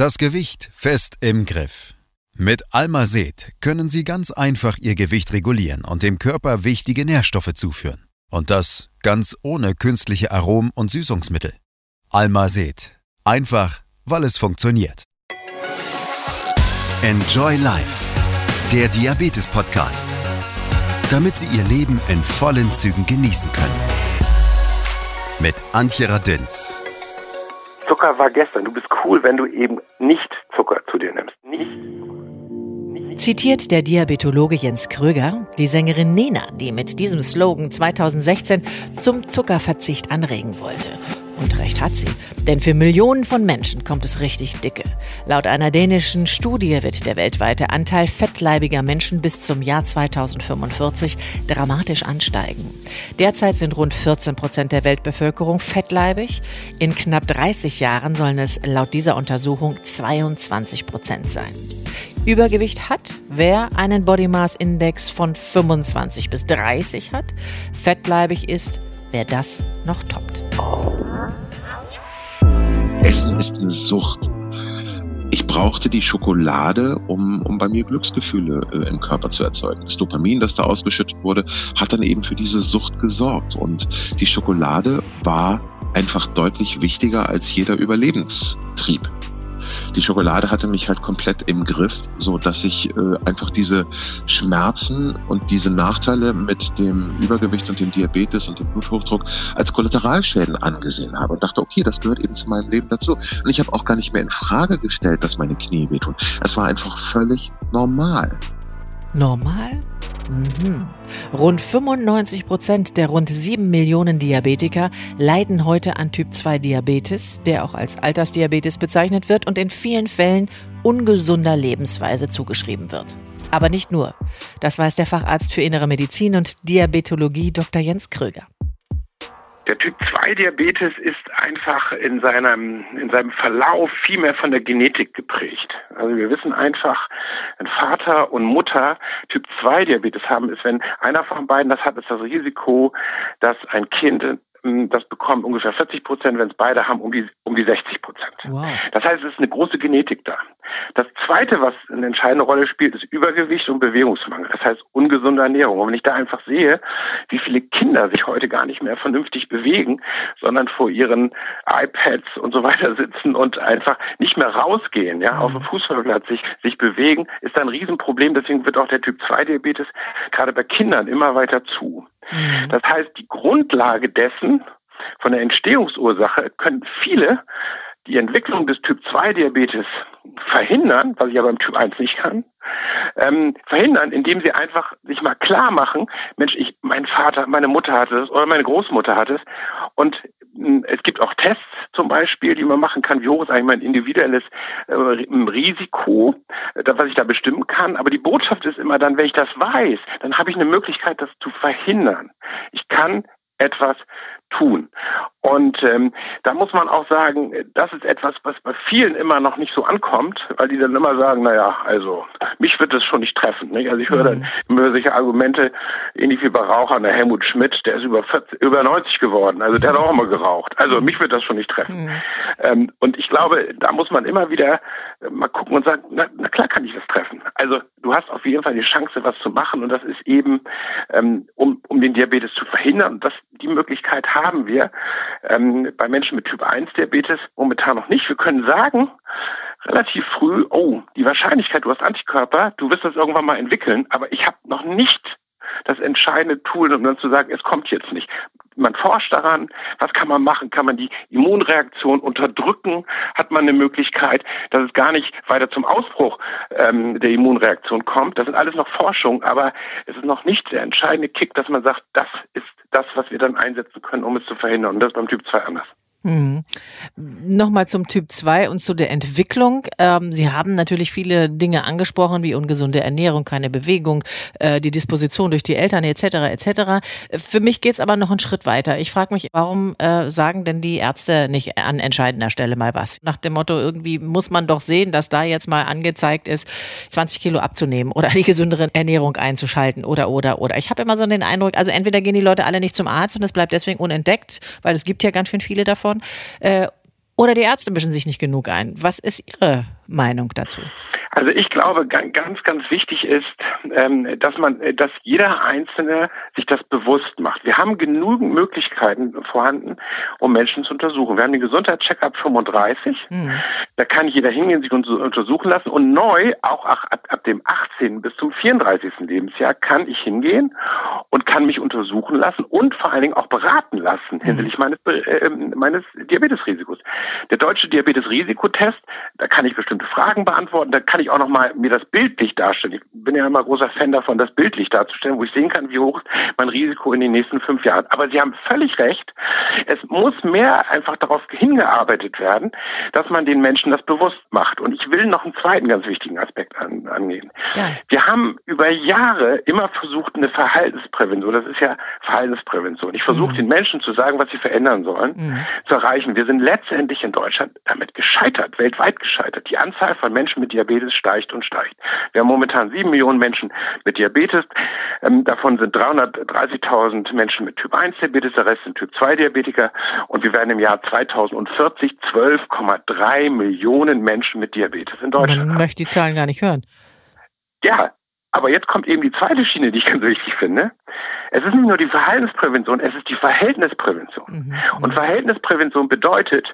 Das Gewicht fest im Griff. Mit Almased können Sie ganz einfach Ihr Gewicht regulieren und dem Körper wichtige Nährstoffe zuführen. Und das ganz ohne künstliche Aromen und Süßungsmittel. Almased. Einfach, weil es funktioniert. Enjoy Life. Der Diabetes-Podcast. Damit Sie Ihr Leben in vollen Zügen genießen können. Mit Antje Radins. Zucker war gestern. Du bist cool, wenn du eben nicht Zucker zu dir nimmst. Nicht Zitiert der Diabetologe Jens Kröger die Sängerin Nena, die mit diesem Slogan 2016 zum Zuckerverzicht anregen wollte. Und recht hat sie, denn für Millionen von Menschen kommt es richtig dicke. Laut einer dänischen Studie wird der weltweite Anteil fettleibiger Menschen bis zum Jahr 2045 dramatisch ansteigen. Derzeit sind rund 14 Prozent der Weltbevölkerung fettleibig. In knapp 30 Jahren sollen es laut dieser Untersuchung 22 Prozent sein. Übergewicht hat, wer einen Body Mass Index von 25 bis 30 hat. Fettleibig ist, wer das noch toppt. Essen ist eine Sucht. Ich brauchte die Schokolade, um, um bei mir Glücksgefühle äh, im Körper zu erzeugen. Das Dopamin, das da ausgeschüttet wurde, hat dann eben für diese Sucht gesorgt. Und die Schokolade war einfach deutlich wichtiger als jeder Überlebenstrieb die Schokolade hatte mich halt komplett im Griff, so dass ich äh, einfach diese Schmerzen und diese Nachteile mit dem Übergewicht und dem Diabetes und dem Bluthochdruck als Kollateralschäden angesehen habe und dachte, okay, das gehört eben zu meinem Leben dazu. Und ich habe auch gar nicht mehr in Frage gestellt, dass meine Knie wehtun. Es war einfach völlig normal. Normal? Mhm. Rund 95 Prozent der rund 7 Millionen Diabetiker leiden heute an Typ 2 Diabetes, der auch als Altersdiabetes bezeichnet wird und in vielen Fällen ungesunder Lebensweise zugeschrieben wird. Aber nicht nur. Das weiß der Facharzt für Innere Medizin und Diabetologie Dr. Jens Kröger. Der Typ 2 Diabetes ist einfach in seinem, in seinem Verlauf viel mehr von der Genetik geprägt. Also wir wissen einfach, wenn Vater und Mutter Typ 2 Diabetes haben, ist, wenn einer von beiden das hat, ist das Risiko, dass ein Kind das bekommen ungefähr 40 Prozent, wenn es beide haben, um die, um die 60 Prozent. Wow. Das heißt, es ist eine große Genetik da. Das Zweite, was eine entscheidende Rolle spielt, ist Übergewicht und Bewegungsmangel. Das heißt ungesunde Ernährung. Und wenn ich da einfach sehe, wie viele Kinder sich heute gar nicht mehr vernünftig bewegen, sondern vor ihren iPads und so weiter sitzen und einfach nicht mehr rausgehen, ja, mhm. auf dem Fußballplatz sich, sich bewegen, ist ein Riesenproblem. Deswegen wird auch der Typ 2 Diabetes gerade bei Kindern immer weiter zu. Mhm. Das heißt, die Grundlage dessen, von der Entstehungsursache, können viele die Entwicklung des Typ 2 Diabetes verhindern, was ich aber im Typ 1 nicht kann, ähm, verhindern, indem sie einfach sich mal klar machen, Mensch, ich, mein Vater, meine Mutter hatte es oder meine Großmutter hat es und es gibt auch Tests zum Beispiel, die man machen kann, wie hoch ist eigentlich mein individuelles äh, Risiko, äh, was ich da bestimmen kann. Aber die Botschaft ist immer dann, wenn ich das weiß, dann habe ich eine Möglichkeit, das zu verhindern. Ich kann etwas tun. Und ähm, da muss man auch sagen, das ist etwas, was bei vielen immer noch nicht so ankommt, weil die dann immer sagen, naja, also mich wird das schon nicht treffen. Nicht? Also ich höre dann mhm. immer solche Argumente, ähnlich wie bei Rauchern, der Helmut Schmidt, der ist über 40, über 90 geworden, also der hat auch immer geraucht. Also mich wird das schon nicht treffen. Mhm. Ähm, und ich glaube, da muss man immer wieder mal gucken und sagen, na, na klar kann ich das treffen. Also du hast auf jeden Fall die Chance, was zu machen und das ist eben, ähm, um, um den Diabetes zu verhindern. Das, die Möglichkeit haben wir ähm, bei Menschen mit Typ 1 Diabetes momentan noch nicht. Wir können sagen, relativ früh, oh, die Wahrscheinlichkeit, du hast Antikörper, du wirst das irgendwann mal entwickeln, aber ich habe noch nicht das entscheidende Tool, um dann zu sagen, es kommt jetzt nicht. Man forscht daran, was kann man machen? Kann man die Immunreaktion unterdrücken? Hat man eine Möglichkeit, dass es gar nicht weiter zum Ausbruch ähm, der Immunreaktion kommt? Das sind alles noch Forschungen, aber es ist noch nicht der entscheidende Kick, dass man sagt, das ist das, was wir dann einsetzen können, um es zu verhindern. Und das ist beim Typ 2 anders. Hm. Nochmal zum Typ 2 und zu der Entwicklung. Ähm, Sie haben natürlich viele Dinge angesprochen, wie ungesunde Ernährung, keine Bewegung, äh, die Disposition durch die Eltern etc. etc. Für mich geht's aber noch einen Schritt weiter. Ich frage mich, warum äh, sagen denn die Ärzte nicht an entscheidender Stelle mal was? Nach dem Motto, irgendwie muss man doch sehen, dass da jetzt mal angezeigt ist, 20 Kilo abzunehmen oder die gesündere Ernährung einzuschalten oder oder oder. Ich habe immer so den Eindruck, also entweder gehen die Leute alle nicht zum Arzt und es bleibt deswegen unentdeckt, weil es gibt ja ganz schön viele davon davon. Äh, Oder die Ärzte mischen sich nicht genug ein. Was ist Ihre Meinung dazu? Also ich glaube, ganz, ganz wichtig ist, ähm, dass man, dass jeder Einzelne sich das bewusst macht. Wir haben genügend Möglichkeiten vorhanden, um Menschen zu untersuchen. Wir haben den Gesundheitscheckup 35. Mhm. Da kann jeder hingehen, sich untersuchen lassen. Und neu, auch ab, ab dem 18. bis zum 34. Lebensjahr, kann ich hingehen und kann mich untersuchen lassen und vor allen Dingen auch beraten lassen mhm. hinsichtlich meines, äh, meines Diabetesrisikos. Der deutsche Diabetesrisikotest, da kann ich bestimmte Fragen beantworten, da kann ich auch noch mal mir das bildlich darstellen. Ich bin ja immer großer Fan davon, das bildlich darzustellen, wo ich sehen kann, wie hoch mein Risiko in den nächsten fünf Jahren. Aber Sie haben völlig recht. Es muss mehr einfach darauf hingearbeitet werden, dass man den Menschen das bewusst macht. Und ich will noch einen zweiten ganz wichtigen Aspekt an, angehen. Ja. Wir haben über Jahre immer versucht, eine Verhaltensprävention, das ist ja Verhaltensprävention. Ich versuche mhm. den Menschen zu sagen, was sie verändern sollen, mhm. zu erreichen. Wir sind letztendlich in Deutschland damit gescheitert, weltweit gescheitert. Die Anzahl von Menschen mit Diabetes steigt und steigt. Wir haben momentan sieben Millionen Menschen mit Diabetes. Ähm, davon sind 330.000 Menschen mit Typ 1 Diabetes, der Rest sind Typ 2 Diabetiker. Und wir werden im Jahr 2040 12,3 Millionen Menschen mit Diabetes in Deutschland Man möchte die Zahlen gar nicht hören. Ja, aber jetzt kommt eben die zweite Schiene, die ich ganz wichtig finde. Es ist nicht nur die Verhaltensprävention, es ist die Verhältnisprävention. Mhm. Und Verhältnisprävention bedeutet,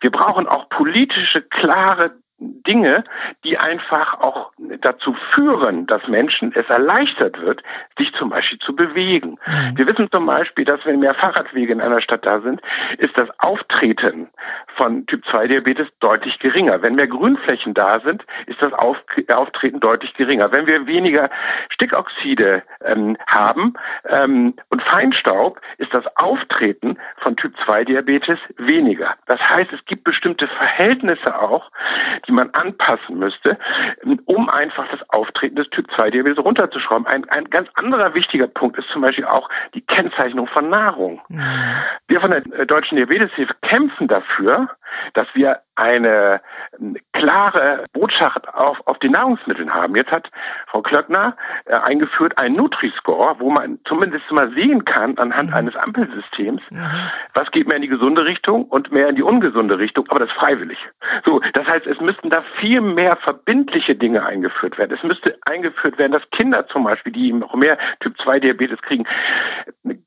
wir brauchen auch politische, klare Dinge, die einfach auch dazu führen, dass Menschen es erleichtert wird, sich zum Beispiel zu bewegen. Mhm. Wir wissen zum Beispiel, dass wenn mehr Fahrradwege in einer Stadt da sind, ist das Auftreten von Typ 2 Diabetes deutlich geringer. Wenn mehr Grünflächen da sind, ist das Auftreten deutlich geringer. Wenn wir weniger Stickoxide ähm, haben ähm, und Feinstaub, ist das Auftreten von Typ 2 Diabetes weniger. Das heißt, es gibt bestimmte Verhältnisse auch, die man anpassen müsste, um einfach das Auftreten des Typ 2 Diabetes runterzuschrauben. Ein, ein ganz anderer wichtiger Punkt ist zum Beispiel auch die Kennzeichnung von Nahrung. Mhm. Wir von der Deutschen Diabeteshilfe kämpfen dafür, dass wir eine ähm, klare Botschaft auf, auf die Nahrungsmitteln haben. Jetzt hat Frau Klöckner äh, eingeführt einen Nutri-Score, wo man zumindest mal sehen kann anhand mhm. eines Ampelsystems, mhm. was geht mehr in die gesunde Richtung und mehr in die ungesunde Richtung, aber das freiwillig. So, das heißt, es müssten da viel mehr verbindliche Dinge eingeführt werden. Es müsste eingeführt werden, dass Kinder zum Beispiel, die noch mehr Typ 2 Diabetes kriegen,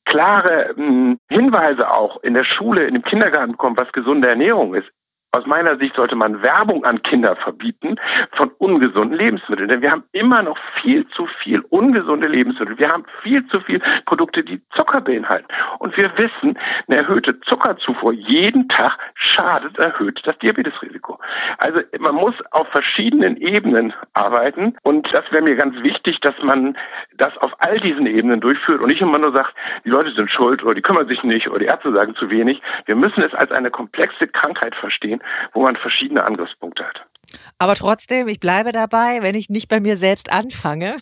klare mh, hm, Hinweise auch in der Schule, in dem Kindergarten bekommen, was gesunde Ernährung ist. with Aus meiner Sicht sollte man Werbung an Kinder verbieten von ungesunden Lebensmitteln. Denn wir haben immer noch viel zu viel ungesunde Lebensmittel. Wir haben viel zu viel Produkte, die Zucker beinhalten. Und wir wissen, eine erhöhte Zuckerzufuhr jeden Tag schadet, erhöht das Diabetesrisiko. Also man muss auf verschiedenen Ebenen arbeiten. Und das wäre mir ganz wichtig, dass man das auf all diesen Ebenen durchführt und nicht immer nur sagt, die Leute sind schuld oder die kümmern sich nicht oder die Ärzte sagen zu wenig. Wir müssen es als eine komplexe Krankheit verstehen wo man verschiedene Angriffspunkte hat. Aber trotzdem, ich bleibe dabei, wenn ich nicht bei mir selbst anfange,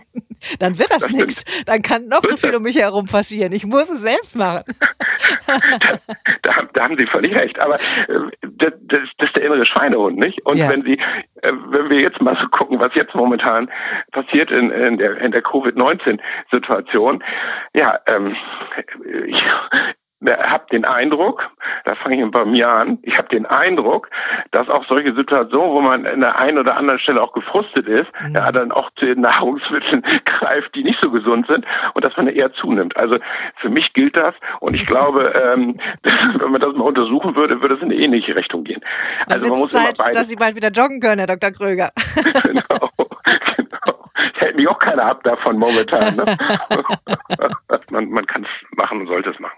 dann wird das, das nichts. Dann kann noch so viel um mich herum passieren. Ich muss es selbst machen. da, da, da, haben Sie völlig recht. Aber äh, das, das, das, ist der innere Schweinehund, nicht? Und ja. wenn Sie, äh, wenn wir jetzt mal so gucken, was jetzt momentan passiert in, in der, in der Covid-19-Situation, ja, ähm, ich, habe den Eindruck, da fange ich bei mir an, ich habe den Eindruck, dass auch solche Situationen, wo man an der einen oder anderen Stelle auch gefrustet ist, mhm. ja, dann auch zu den Nahrungsmitteln greift, die nicht so gesund sind und dass man eher zunimmt. Also für mich gilt das und ich glaube, ähm, wenn man das mal untersuchen würde, würde es in eine ähnliche Richtung gehen. Dann also man muss Zeit, dass Sie bald wieder joggen können, Herr Dr. Kröger. genau, genau. Hält mich auch keiner ab davon momentan. Ne? man man kann es machen und sollte es machen.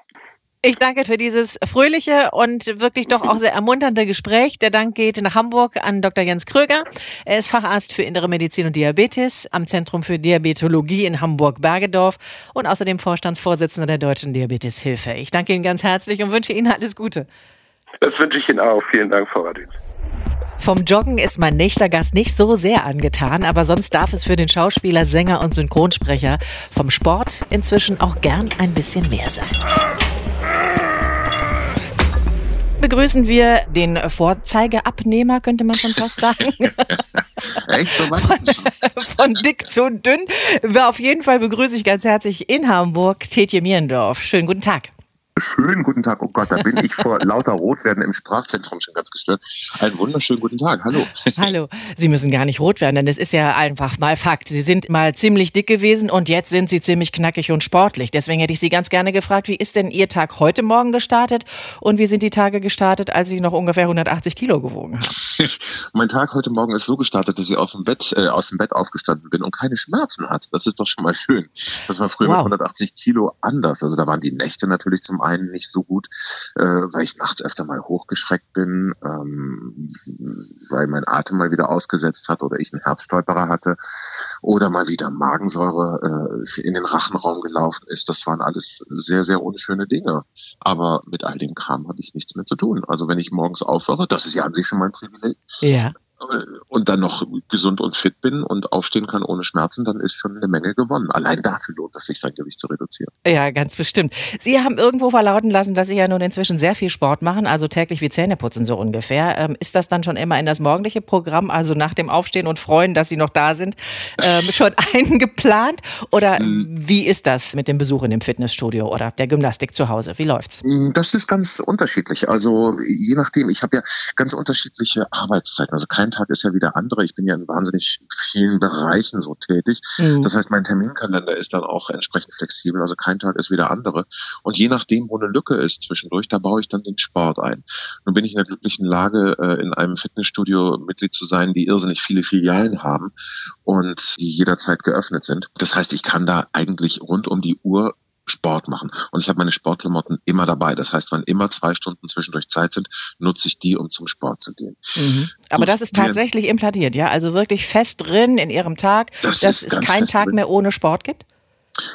Ich danke für dieses fröhliche und wirklich doch auch sehr ermunternde Gespräch. Der Dank geht nach Hamburg an Dr. Jens Kröger. Er ist Facharzt für Innere Medizin und Diabetes am Zentrum für Diabetologie in Hamburg-Bergedorf und außerdem Vorstandsvorsitzender der Deutschen Diabeteshilfe. Ich danke Ihnen ganz herzlich und wünsche Ihnen alles Gute. Das wünsche ich Ihnen auch. Vielen Dank, Frau Radins. Vom Joggen ist mein nächster Gast nicht so sehr angetan, aber sonst darf es für den Schauspieler, Sänger und Synchronsprecher vom Sport inzwischen auch gern ein bisschen mehr sein begrüßen wir den Vorzeigeabnehmer, könnte man schon fast sagen. Echt? So von, von dick zu dünn. Auf jeden Fall begrüße ich ganz herzlich in Hamburg Tetje Mierendorf. Schönen guten Tag. Schönen guten Tag. Oh Gott, da bin ich vor lauter Rotwerden im Sprachzentrum schon ganz gestört. Einen wunderschönen guten Tag. Hallo. Hallo. Sie müssen gar nicht rot werden, denn es ist ja einfach mal Fakt. Sie sind mal ziemlich dick gewesen und jetzt sind Sie ziemlich knackig und sportlich. Deswegen hätte ich Sie ganz gerne gefragt, wie ist denn Ihr Tag heute Morgen gestartet und wie sind die Tage gestartet, als Sie noch ungefähr 180 Kilo gewogen haben? mein Tag heute Morgen ist so gestartet, dass ich auf dem Bett, äh, aus dem Bett aufgestanden bin und keine Schmerzen hatte. Das ist doch schon mal schön. Das war früher wow. mit 180 Kilo anders. Also da waren die Nächte natürlich zum einen nicht so gut, äh, weil ich nachts öfter mal hochgeschreckt bin, ähm, weil mein Atem mal wieder ausgesetzt hat oder ich einen Herbststolperer hatte oder mal wieder Magensäure äh, in den Rachenraum gelaufen ist. Das waren alles sehr, sehr unschöne Dinge. Aber mit all dem Kram habe ich nichts mehr zu tun. Also wenn ich morgens aufwache, das ist ja an sich schon mein Privileg. Ja und dann noch gesund und fit bin und aufstehen kann ohne Schmerzen, dann ist schon eine Menge gewonnen. Allein dafür lohnt es sich, sein Gewicht zu reduzieren. Ja, ganz bestimmt. Sie haben irgendwo verlauten lassen, dass Sie ja nun inzwischen sehr viel Sport machen, also täglich wie Zähne putzen so ungefähr. Ähm, ist das dann schon immer in das morgendliche Programm, also nach dem Aufstehen und Freuen, dass Sie noch da sind, ähm, schon eingeplant? Oder hm. wie ist das mit dem Besuch in dem Fitnessstudio oder der Gymnastik zu Hause? Wie läuft's? Hm, das ist ganz unterschiedlich. Also je nachdem, ich habe ja ganz unterschiedliche Arbeitszeiten. Also kein Tag ist ja wieder andere. Ich bin ja in wahnsinnig vielen Bereichen so tätig. Mhm. Das heißt, mein Terminkalender ist dann auch entsprechend flexibel. Also kein Tag ist wieder andere. Und je nachdem, wo eine Lücke ist zwischendurch, da baue ich dann den Sport ein. Nun bin ich in der glücklichen Lage, äh, in einem Fitnessstudio Mitglied zu sein, die irrsinnig viele Filialen haben und die jederzeit geöffnet sind. Das heißt, ich kann da eigentlich rund um die Uhr Sport machen. Und ich habe meine Sportklamotten immer dabei. Das heißt, wenn immer zwei Stunden zwischendurch Zeit sind, nutze ich die, um zum Sport zu gehen. Mhm. Aber Gut, das ist tatsächlich implantiert, ja? Also wirklich fest drin in Ihrem Tag, das dass es keinen Tag drin. mehr ohne Sport gibt?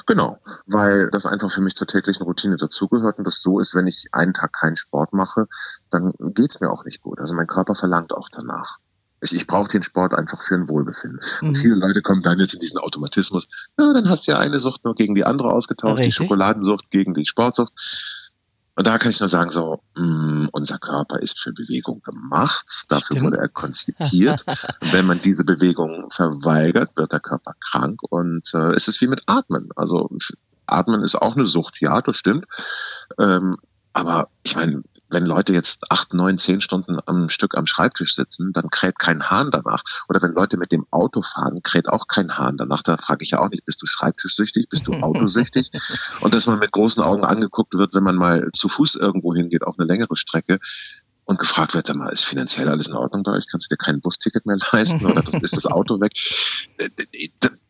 Genau, weil das einfach für mich zur täglichen Routine dazugehört und das so ist, wenn ich einen Tag keinen Sport mache, dann geht's mir auch nicht gut. Also mein Körper verlangt auch danach. Ich, ich brauche den Sport einfach für ein Wohlbefinden. Mhm. Und viele Leute kommen dann jetzt in diesen Automatismus. Ja, dann hast du ja eine Sucht nur gegen die andere ausgetauscht, Richtig. die Schokoladensucht gegen die Sportsucht. Und da kann ich nur sagen, so, mh, mm, unser Körper ist für Bewegung gemacht, dafür Stimmt. wurde er konzipiert. und wenn man diese Bewegung verweigert, wird der Körper krank und äh, es ist wie mit Atmen. Also Atmen ist auch eine Sucht, ja, das stimmt. Ähm, aber ich meine, wenn Leute jetzt acht, neun, zehn Stunden am Stück am Schreibtisch sitzen, dann kräht kein Hahn danach. Oder wenn Leute mit dem Auto fahren, kräht auch kein Hahn danach. Da frage ich ja auch nicht, bist du schreibtischsüchtig, bist du autosüchtig? Und dass man mit großen Augen angeguckt wird, wenn man mal zu Fuß irgendwo hingeht, auch eine längere Strecke, und gefragt wird, mal, ist finanziell alles in Ordnung bei euch? Kannst du dir kein Busticket mehr leisten oder ist das Auto weg?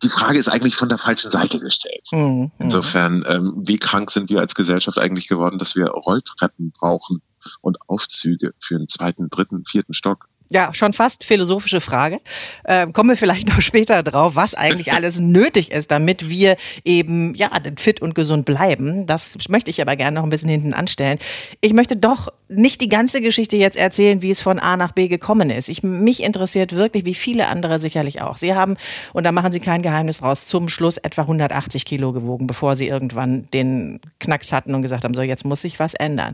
Die Frage ist eigentlich von der falschen Seite gestellt. Mhm, mhm. Insofern, ähm, wie krank sind wir als Gesellschaft eigentlich geworden, dass wir Rolltreppen brauchen und Aufzüge für einen zweiten, dritten, vierten Stock? Ja, schon fast philosophische Frage. Ähm, kommen wir vielleicht noch später drauf, was eigentlich alles nötig ist, damit wir eben ja fit und gesund bleiben. Das möchte ich aber gerne noch ein bisschen hinten anstellen. Ich möchte doch nicht die ganze Geschichte jetzt erzählen, wie es von A nach B gekommen ist. Ich, mich interessiert wirklich, wie viele andere sicherlich auch. Sie haben, und da machen Sie kein Geheimnis raus, zum Schluss etwa 180 Kilo gewogen, bevor Sie irgendwann den Knacks hatten und gesagt haben, so jetzt muss sich was ändern.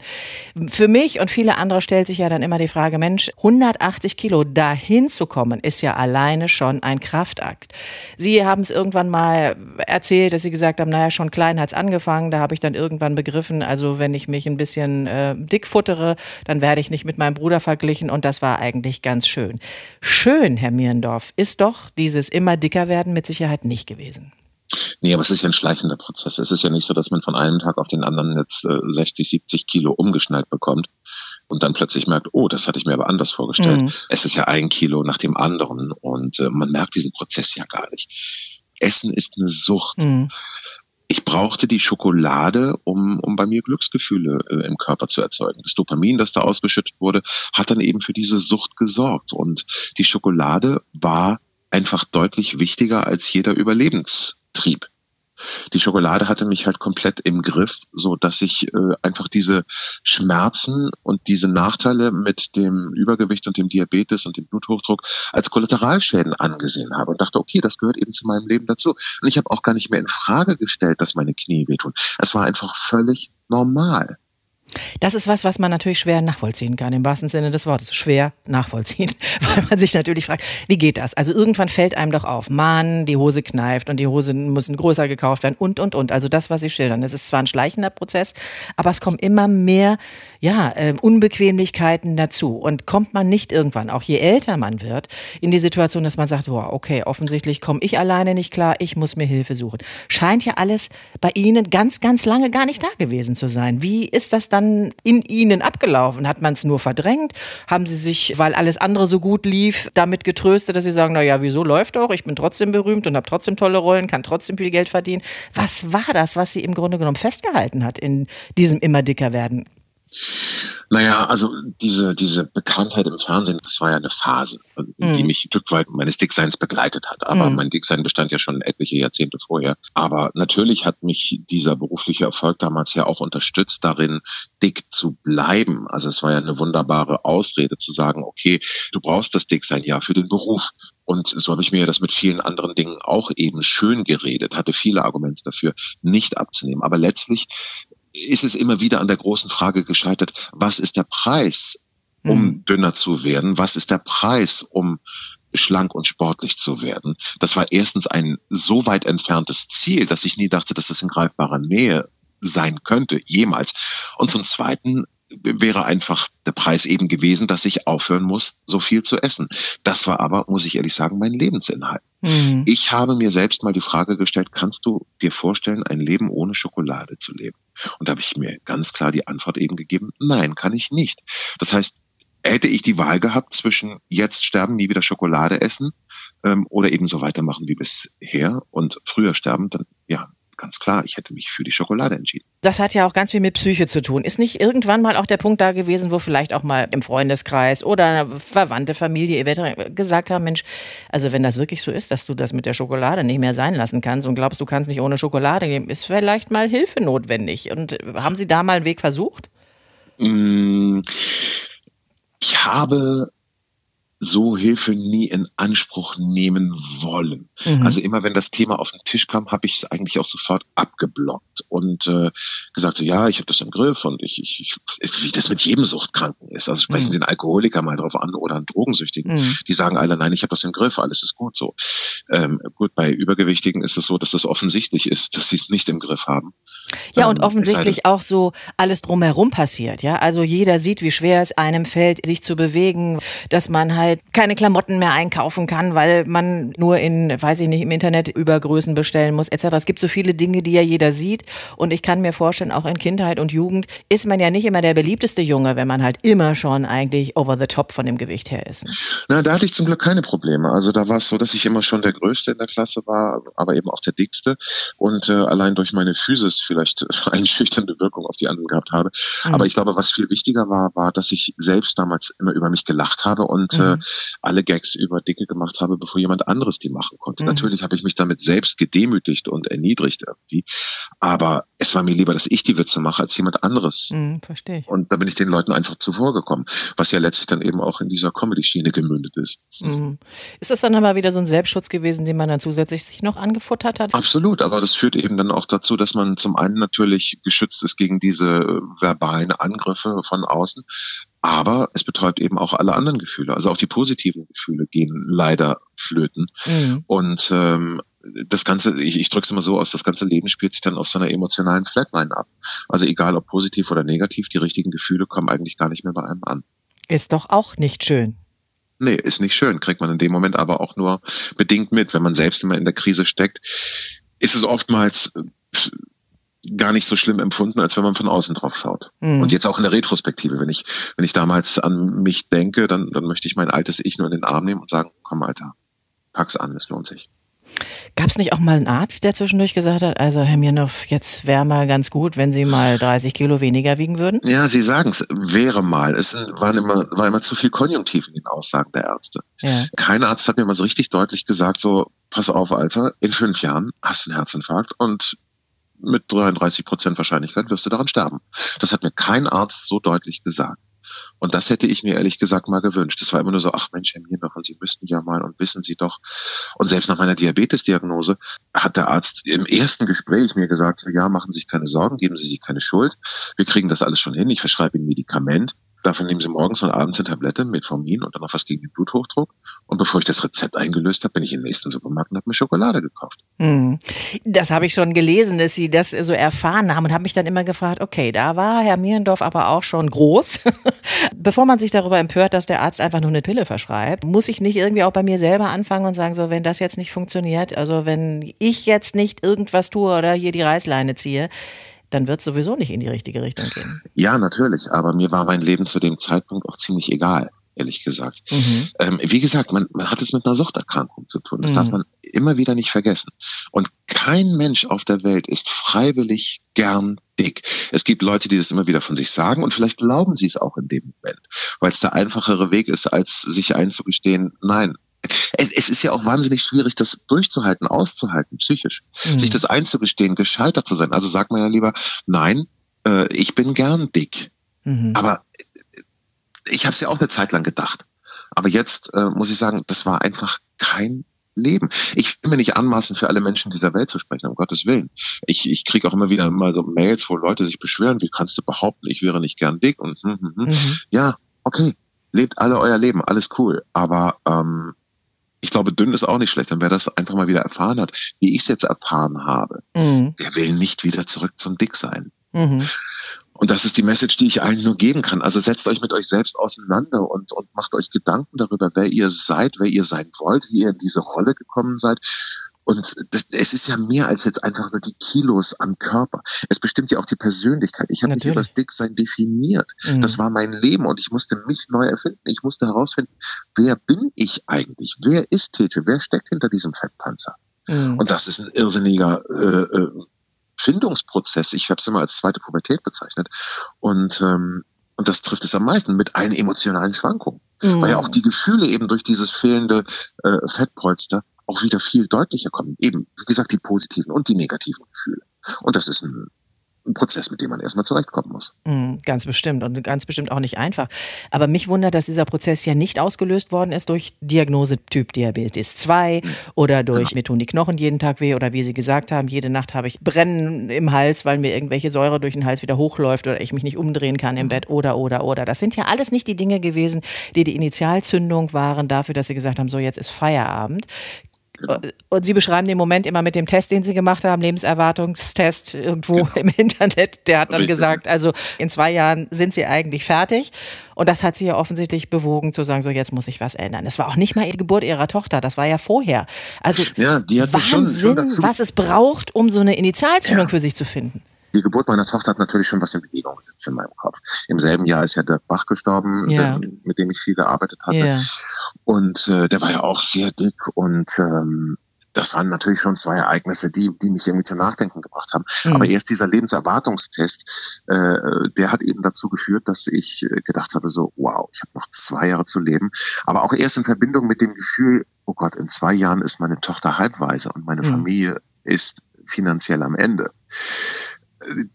Für mich und viele andere stellt sich ja dann immer die Frage, Mensch, 180 80 Kilo dahin zu kommen, ist ja alleine schon ein Kraftakt. Sie haben es irgendwann mal erzählt, dass Sie gesagt haben, naja, schon klein hat es angefangen. Da habe ich dann irgendwann begriffen, also wenn ich mich ein bisschen äh, dick futtere, dann werde ich nicht mit meinem Bruder verglichen. Und das war eigentlich ganz schön. Schön, Herr Mierendorf, ist doch dieses immer dicker werden mit Sicherheit nicht gewesen. Nee, aber es ist ja ein schleichender Prozess. Es ist ja nicht so, dass man von einem Tag auf den anderen jetzt äh, 60, 70 Kilo umgeschnallt bekommt und dann plötzlich merkt, oh, das hatte ich mir aber anders vorgestellt. Mhm. Es ist ja ein Kilo nach dem anderen und äh, man merkt diesen Prozess ja gar nicht. Essen ist eine Sucht. Mhm. Ich brauchte die Schokolade, um, um bei mir Glücksgefühle äh, im Körper zu erzeugen. Das Dopamin, das da ausgeschüttet wurde, hat dann eben für diese Sucht gesorgt. Und die Schokolade war einfach deutlich wichtiger als jeder Überlebenstrieb die Schokolade hatte mich halt komplett im Griff, so dass ich äh, einfach diese Schmerzen und diese Nachteile mit dem Übergewicht und dem Diabetes und dem Bluthochdruck als Kollateralschäden angesehen habe und dachte, okay, das gehört eben zu meinem Leben dazu. Und ich habe auch gar nicht mehr in Frage gestellt, dass meine Knie wehtun. Es war einfach völlig normal. Das ist was, was man natürlich schwer nachvollziehen kann, im wahrsten Sinne des Wortes. Schwer nachvollziehen, weil man sich natürlich fragt, wie geht das? Also irgendwann fällt einem doch auf, Mann, die Hose kneift und die Hosen müssen größer gekauft werden und, und, und. Also das, was Sie schildern. Das ist zwar ein schleichender Prozess, aber es kommen immer mehr, ja, äh, Unbequemlichkeiten dazu. Und kommt man nicht irgendwann, auch je älter man wird, in die Situation, dass man sagt, wow, okay, offensichtlich komme ich alleine nicht klar, ich muss mir Hilfe suchen. Scheint ja alles bei Ihnen ganz, ganz lange gar nicht da gewesen zu sein. Wie ist das dann dann in Ihnen abgelaufen? Hat man es nur verdrängt? Haben Sie sich, weil alles andere so gut lief, damit getröstet, dass Sie sagen, na ja, wieso läuft doch? Ich bin trotzdem berühmt und habe trotzdem tolle Rollen, kann trotzdem viel Geld verdienen. Was war das, was Sie im Grunde genommen festgehalten hat in diesem immer dicker werden? Naja, also diese, diese Bekanntheit im Fernsehen, das war ja eine Phase, mhm. die mich ein Stück weit meines Dickseins begleitet hat. Aber mhm. mein Dicksein bestand ja schon etliche Jahrzehnte vorher. Aber natürlich hat mich dieser berufliche Erfolg damals ja auch unterstützt, darin dick zu bleiben. Also es war ja eine wunderbare Ausrede zu sagen, okay, du brauchst das Dicksein ja für den Beruf. Und so habe ich mir das mit vielen anderen Dingen auch eben schön geredet, hatte viele Argumente dafür, nicht abzunehmen. Aber letztlich ist es immer wieder an der großen Frage gescheitert, was ist der Preis, um mhm. dünner zu werden? Was ist der Preis, um schlank und sportlich zu werden? Das war erstens ein so weit entferntes Ziel, dass ich nie dachte, dass es in greifbarer Nähe sein könnte, jemals. Und zum Zweiten wäre einfach der Preis eben gewesen, dass ich aufhören muss, so viel zu essen. Das war aber, muss ich ehrlich sagen, mein Lebensinhalt. Mhm. Ich habe mir selbst mal die Frage gestellt, kannst du dir vorstellen, ein Leben ohne Schokolade zu leben? Und da habe ich mir ganz klar die Antwort eben gegeben, nein, kann ich nicht. Das heißt, hätte ich die Wahl gehabt zwischen jetzt sterben, nie wieder Schokolade essen ähm, oder eben so weitermachen wie bisher und früher sterben, dann ja, ganz klar, ich hätte mich für die Schokolade entschieden. Das hat ja auch ganz viel mit Psyche zu tun. Ist nicht irgendwann mal auch der Punkt da gewesen, wo vielleicht auch mal im Freundeskreis oder eine Verwandte, Familie eventuell gesagt haben, Mensch, also wenn das wirklich so ist, dass du das mit der Schokolade nicht mehr sein lassen kannst und glaubst, du kannst nicht ohne Schokolade gehen, ist vielleicht mal Hilfe notwendig. Und haben Sie da mal einen Weg versucht? Mm, ich habe so Hilfe nie in Anspruch nehmen wollen. Mhm. Also immer wenn das Thema auf den Tisch kam, habe ich es eigentlich auch sofort abgeblockt und äh, gesagt so ja, ich habe das im Griff und ich, ich, ich wie das mit jedem Suchtkranken ist. Also sprechen mhm. Sie einen Alkoholiker mal drauf an oder einen Drogensüchtigen, mhm. die sagen alle nein, ich habe das im Griff, alles ist gut so. Ähm, gut, bei Übergewichtigen ist es so, dass das offensichtlich ist, dass sie es nicht im Griff haben. Ja ähm, und offensichtlich auch so alles drumherum passiert. Ja, also jeder sieht, wie schwer es einem fällt, sich zu bewegen, dass man halt halt keine Klamotten mehr einkaufen kann, weil man nur in, weiß ich nicht, im Internet Übergrößen bestellen muss, etc. Es gibt so viele Dinge, die ja jeder sieht. Und ich kann mir vorstellen, auch in Kindheit und Jugend ist man ja nicht immer der beliebteste Junge, wenn man halt immer schon eigentlich over the top von dem Gewicht her ist. Ne? Na, da hatte ich zum Glück keine Probleme. Also da war es so, dass ich immer schon der Größte in der Klasse war, aber eben auch der Dickste. Und äh, allein durch meine Physis vielleicht einschüchternde Wirkung auf die anderen gehabt habe. Mhm. Aber ich glaube, was viel wichtiger war, war, dass ich selbst damals immer über mich gelacht habe und äh, mhm. äh, alle Gags über Dicke gemacht habe, bevor jemand anderes die machen konnte. Mhm. Natürlich habe ich mich damit selbst gedemütigt und erniedrigt irgendwie, aber es war mir lieber, dass ich die Witze mache, als jemand anderes. Mhm, verstehe ich. Und da bin ich den Leuten einfach zuvorgekommen, was ja letztlich dann eben auch in dieser Comedy-Schiene gemündet ist. Mhm. Ist das dann aber wieder so ein Selbstschutz gewesen, den man dann zusätzlich sich noch angefuttert hat? Absolut, aber das führt eben dann auch dazu, dass man zum einen natürlich geschützt ist gegen diese verbalen Angriffe von außen, aber es betäubt eben auch alle anderen Gefühle. Also auch die positiven Gefühle gehen leider flöten. Mhm. Und ähm, das ganze, ich, ich drücke es immer so aus, das ganze Leben spielt sich dann auf so einer emotionalen Flatline ab. Also egal ob positiv oder negativ, die richtigen Gefühle kommen eigentlich gar nicht mehr bei einem an. Ist doch auch nicht schön. Nee, ist nicht schön. Kriegt man in dem Moment aber auch nur bedingt mit. Wenn man selbst immer in der Krise steckt, ist es oftmals gar nicht so schlimm empfunden, als wenn man von außen drauf schaut. Mhm. Und jetzt auch in der Retrospektive, wenn ich, wenn ich damals an mich denke, dann, dann möchte ich mein altes Ich nur in den Arm nehmen und sagen, komm Alter, pack's an, es lohnt sich. Gab es nicht auch mal einen Arzt, der zwischendurch gesagt hat, also Herr Mirnow, jetzt wäre mal ganz gut, wenn Sie mal 30 Kilo weniger wiegen würden? Ja, Sie sagen es, wäre mal. Es waren immer, war immer zu viel Konjunktiv in den Aussagen der Ärzte. Ja. Kein Arzt hat mir mal so richtig deutlich gesagt, so, pass auf, Alter, in fünf Jahren hast du einen Herzinfarkt und mit 33 Prozent Wahrscheinlichkeit wirst du daran sterben. Das hat mir kein Arzt so deutlich gesagt. Und das hätte ich mir ehrlich gesagt mal gewünscht. Das war immer nur so, ach Mensch, Herr Miernocher, Sie müssten ja mal und wissen Sie doch. Und selbst nach meiner Diabetesdiagnose hat der Arzt im ersten Gespräch mir gesagt, ja, machen Sie sich keine Sorgen, geben Sie sich keine Schuld. Wir kriegen das alles schon hin. Ich verschreibe Ihnen Medikament. Davon nehmen Sie morgens und abends eine Tablette mit Formin und dann noch was gegen den Bluthochdruck. Und bevor ich das Rezept eingelöst habe, bin ich den nächsten Supermarkt und habe mir Schokolade gekauft. Hm. Das habe ich schon gelesen, dass Sie das so erfahren haben und habe mich dann immer gefragt, okay, da war Herr Mierendorf aber auch schon groß. Bevor man sich darüber empört, dass der Arzt einfach nur eine Pille verschreibt, muss ich nicht irgendwie auch bei mir selber anfangen und sagen, so, wenn das jetzt nicht funktioniert, also wenn ich jetzt nicht irgendwas tue oder hier die Reißleine ziehe, dann wird es sowieso nicht in die richtige Richtung gehen. Ja, natürlich, aber mir war mein Leben zu dem Zeitpunkt auch ziemlich egal, ehrlich gesagt. Mhm. Ähm, wie gesagt, man, man hat es mit einer Suchterkrankung zu tun. Das mhm. darf man immer wieder nicht vergessen. Und kein Mensch auf der Welt ist freiwillig gern dick. Es gibt Leute, die das immer wieder von sich sagen und vielleicht glauben sie es auch in dem Moment, weil es der einfachere Weg ist, als sich einzugestehen, nein, es, es ist ja auch wahnsinnig schwierig, das durchzuhalten, auszuhalten, psychisch. Mhm. Sich das einzugestehen, gescheitert zu sein. Also sagt man ja lieber, nein, äh, ich bin gern dick. Mhm. Aber äh, ich habe es ja auch eine Zeit lang gedacht. Aber jetzt äh, muss ich sagen, das war einfach kein Leben. Ich will mir nicht anmaßen, für alle Menschen dieser Welt zu sprechen, um Gottes Willen. Ich, ich kriege auch immer wieder mal so Mails, wo Leute sich beschweren, wie kannst du behaupten, ich wäre nicht gern dick und hm, hm, hm. Mhm. ja, okay, lebt alle euer Leben, alles cool. Aber ähm, ich glaube, dünn ist auch nicht schlecht. Und wer das einfach mal wieder erfahren hat, wie ich es jetzt erfahren habe, mhm. der will nicht wieder zurück zum Dick sein. Mhm. Und das ist die Message, die ich allen nur geben kann. Also setzt euch mit euch selbst auseinander und, und macht euch Gedanken darüber, wer ihr seid, wer ihr sein wollt, wie ihr in diese Rolle gekommen seid und es ist ja mehr als jetzt einfach nur die Kilos am Körper. Es bestimmt ja auch die Persönlichkeit. Ich habe mich über das Dicksein definiert. Mhm. Das war mein Leben und ich musste mich neu erfinden. Ich musste herausfinden, wer bin ich eigentlich? Wer ist Tete? Wer steckt hinter diesem Fettpanzer? Mhm. Und das ist ein irrsinniger äh, äh, Findungsprozess. Ich habe es immer als zweite Pubertät bezeichnet. Und ähm, und das trifft es am meisten mit allen emotionalen Schwankungen. Mhm. Weil ja auch die Gefühle eben durch dieses fehlende äh, Fettpolster auch wieder viel deutlicher kommen. Eben, wie gesagt, die positiven und die negativen Gefühle. Und das ist ein ein Prozess, mit dem man erstmal zurechtkommen muss. Mm, ganz bestimmt und ganz bestimmt auch nicht einfach. Aber mich wundert, dass dieser Prozess ja nicht ausgelöst worden ist durch Diagnose Typ Diabetes 2 mhm. oder durch, ja. mir tun die Knochen jeden Tag weh oder wie Sie gesagt haben, jede Nacht habe ich Brennen im Hals, weil mir irgendwelche Säure durch den Hals wieder hochläuft oder ich mich nicht umdrehen kann im mhm. Bett oder, oder, oder. Das sind ja alles nicht die Dinge gewesen, die die Initialzündung waren dafür, dass Sie gesagt haben, so jetzt ist Feierabend. Genau. Und Sie beschreiben den Moment immer mit dem Test, den Sie gemacht haben, Lebenserwartungstest irgendwo genau. im Internet. Der hat dann Richtig. gesagt, also in zwei Jahren sind Sie eigentlich fertig. Und das hat Sie ja offensichtlich bewogen zu sagen, so jetzt muss ich was ändern. Es war auch nicht mal die Geburt Ihrer Tochter, das war ja vorher. Also ja, Wahnsinn, schon, schon was es braucht, um so eine Initialzündung ja. für sich zu finden die Geburt meiner Tochter hat natürlich schon was in Bewegung gesetzt in meinem Kopf. Im selben Jahr ist ja der Bach gestorben, ja. der, mit dem ich viel gearbeitet hatte. Ja. Und äh, der war ja auch sehr dick und ähm, das waren natürlich schon zwei Ereignisse, die, die mich irgendwie zum Nachdenken gebracht haben. Mhm. Aber erst dieser Lebenserwartungstest, äh, der hat eben dazu geführt, dass ich äh, gedacht habe, so, wow, ich habe noch zwei Jahre zu leben. Aber auch erst in Verbindung mit dem Gefühl, oh Gott, in zwei Jahren ist meine Tochter halbweise und meine mhm. Familie ist finanziell am Ende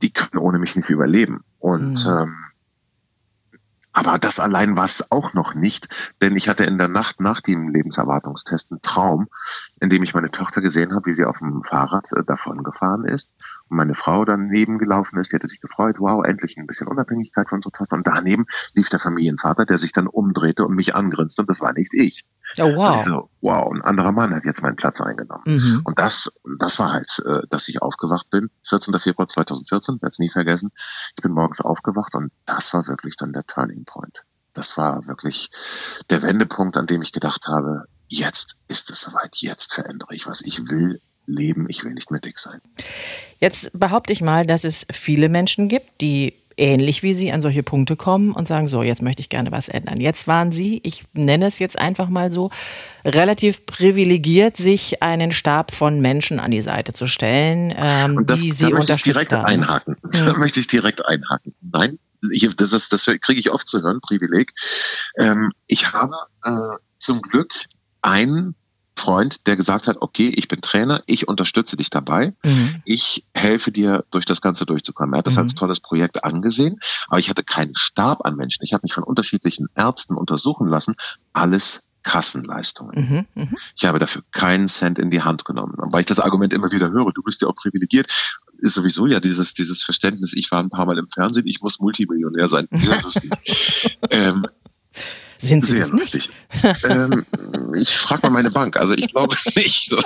die können ohne mich nicht überleben. Und mhm. ähm, aber das allein war es auch noch nicht, denn ich hatte in der Nacht nach dem Lebenserwartungstest einen Traum, in dem ich meine Tochter gesehen habe, wie sie auf dem Fahrrad äh, davon gefahren ist und meine Frau daneben gelaufen ist. Die hatte sich gefreut, wow, endlich ein bisschen Unabhängigkeit von unserer Tochter. Und daneben lief der Familienvater, der sich dann umdrehte und mich angrinste und das war nicht ich. Oh, wow. Also, wow, ein anderer Mann hat jetzt meinen Platz eingenommen. Mhm. Und das, das war halt, äh, dass ich aufgewacht bin, 14. Februar 2014, werde es nie vergessen. Ich bin morgens aufgewacht und das war wirklich dann der Turning Point. Das war wirklich der Wendepunkt, an dem ich gedacht habe, jetzt ist es soweit, jetzt verändere ich was. Ich will leben, ich will nicht mehr dick sein. Jetzt behaupte ich mal, dass es viele Menschen gibt, die ähnlich wie Sie an solche Punkte kommen und sagen, so, jetzt möchte ich gerne was ändern. Jetzt waren Sie, ich nenne es jetzt einfach mal so, relativ privilegiert, sich einen Stab von Menschen an die Seite zu stellen, ähm, das, die Sie da unterstützt direkt haben. Einhaken. Ja. Da möchte ich direkt einhaken. Nein, ich, das, das, das kriege ich oft zu hören, Privileg. Ähm, ich habe äh, zum Glück einen Freund, der gesagt hat, okay, ich bin Trainer, ich unterstütze dich dabei, mhm. ich helfe dir, durch das Ganze durchzukommen. Er hat das mhm. als tolles Projekt angesehen, aber ich hatte keinen Stab an Menschen. Ich habe mich von unterschiedlichen Ärzten untersuchen lassen, alles Kassenleistungen. Mhm, mh. Ich habe dafür keinen Cent in die Hand genommen. Und weil ich das Argument immer wieder höre, du bist ja auch privilegiert, ist sowieso ja dieses, dieses Verständnis, ich war ein paar Mal im Fernsehen, ich muss Multimillionär sein. Sehr lustig. ähm, sind Sie Sehr das nicht? ähm, ich frage mal meine Bank. Also ich glaube nicht. So.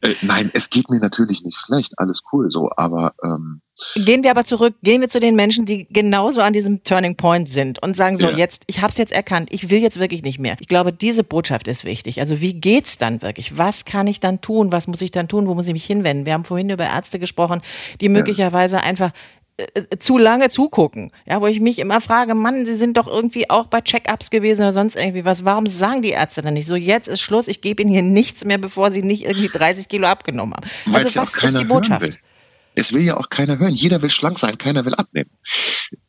Äh, nein, es geht mir natürlich nicht schlecht. Alles cool so. Aber ähm, Gehen wir aber zurück, gehen wir zu den Menschen, die genauso an diesem Turning Point sind und sagen so, ja. jetzt, ich habe es jetzt erkannt, ich will jetzt wirklich nicht mehr. Ich glaube, diese Botschaft ist wichtig. Also wie geht's dann wirklich? Was kann ich dann tun? Was muss ich dann tun? Wo muss ich mich hinwenden? Wir haben vorhin über Ärzte gesprochen, die möglicherweise einfach äh, zu lange zugucken. Ja, wo ich mich immer frage, Mann, sie sind doch irgendwie auch bei Check-ups gewesen oder sonst irgendwie was. Warum sagen die Ärzte dann nicht so, jetzt ist Schluss, ich gebe ihnen hier nichts mehr, bevor sie nicht irgendwie 30 Kilo abgenommen haben? Also was ist die Botschaft? Es will ja auch keiner hören. Jeder will schlank sein, keiner will abnehmen.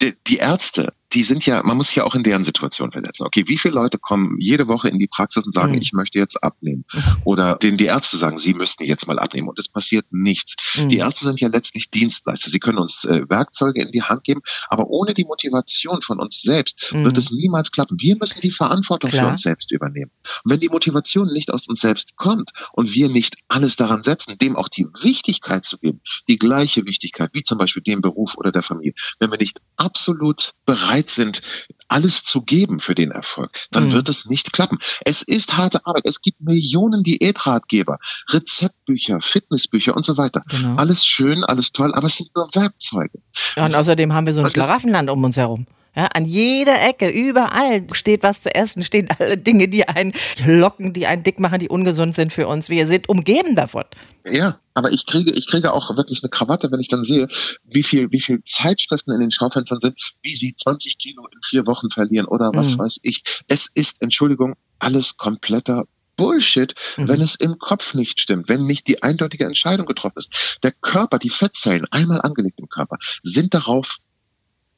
Die, die Ärzte die sind ja, man muss sich ja auch in deren Situation versetzen. Okay, wie viele Leute kommen jede Woche in die Praxis und sagen, mhm. ich möchte jetzt abnehmen? Oder denen die Ärzte sagen, sie müssten jetzt mal abnehmen und es passiert nichts. Mhm. Die Ärzte sind ja letztlich Dienstleister. Sie können uns äh, Werkzeuge in die Hand geben, aber ohne die Motivation von uns selbst mhm. wird es niemals klappen. Wir müssen die Verantwortung Klar. für uns selbst übernehmen. Und wenn die Motivation nicht aus uns selbst kommt und wir nicht alles daran setzen, dem auch die Wichtigkeit zu geben, die gleiche Wichtigkeit, wie zum Beispiel dem Beruf oder der Familie, wenn wir nicht absolut bereit sind, alles zu geben für den Erfolg, dann mhm. wird es nicht klappen. Es ist harte Arbeit. Es gibt Millionen Diätratgeber, Rezeptbücher, Fitnessbücher und so weiter. Genau. Alles schön, alles toll, aber es sind nur Werkzeuge. Ja, und außerdem haben wir so ein Schlaraffenland um uns herum. Ja, an jeder Ecke, überall steht was zu essen, stehen alle Dinge, die einen locken, die einen dick machen, die ungesund sind für uns. Wir sind umgeben davon. Ja, aber ich kriege, ich kriege auch wirklich eine Krawatte, wenn ich dann sehe, wie viel, wie viel Zeitschriften in den Schaufenstern sind, wie sie 20 Kilo in vier Wochen verlieren oder was mhm. weiß ich. Es ist, Entschuldigung, alles kompletter Bullshit, mhm. wenn es im Kopf nicht stimmt, wenn nicht die eindeutige Entscheidung getroffen ist. Der Körper, die Fettzellen, einmal angelegt im Körper, sind darauf